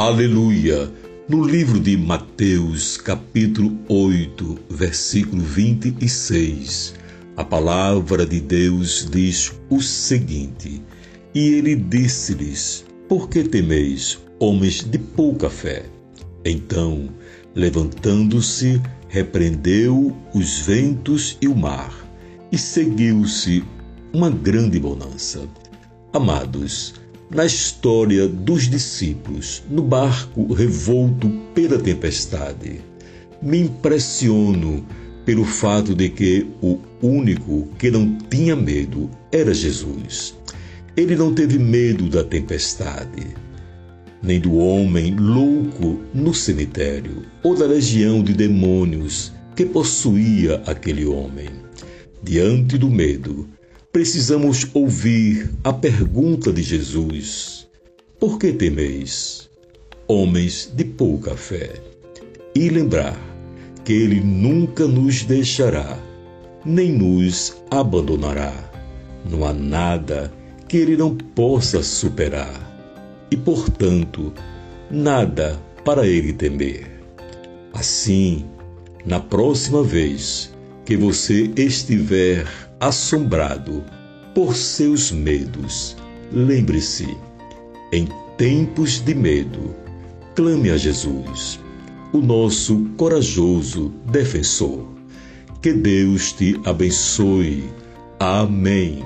Aleluia! No livro de Mateus, capítulo 8, versículo 26, a palavra de Deus diz o seguinte: E ele disse-lhes: Por que temeis, homens de pouca fé? Então, levantando-se, repreendeu os ventos e o mar, e seguiu-se uma grande bonança. Amados, na história dos discípulos no barco revolto pela tempestade. Me impressiono pelo fato de que o único que não tinha medo era Jesus. Ele não teve medo da tempestade, nem do homem louco no cemitério, ou da legião de demônios que possuía aquele homem. Diante do medo, precisamos ouvir a pergunta de Jesus: Por que temeis, homens de pouca fé? E lembrar que Ele nunca nos deixará, nem nos abandonará. Não há nada que Ele não possa superar e, portanto, nada para Ele temer. Assim, na próxima vez que você estiver assombrado por seus medos. Lembre-se, em tempos de medo, clame a Jesus, o nosso corajoso defensor. Que Deus te abençoe. Amém.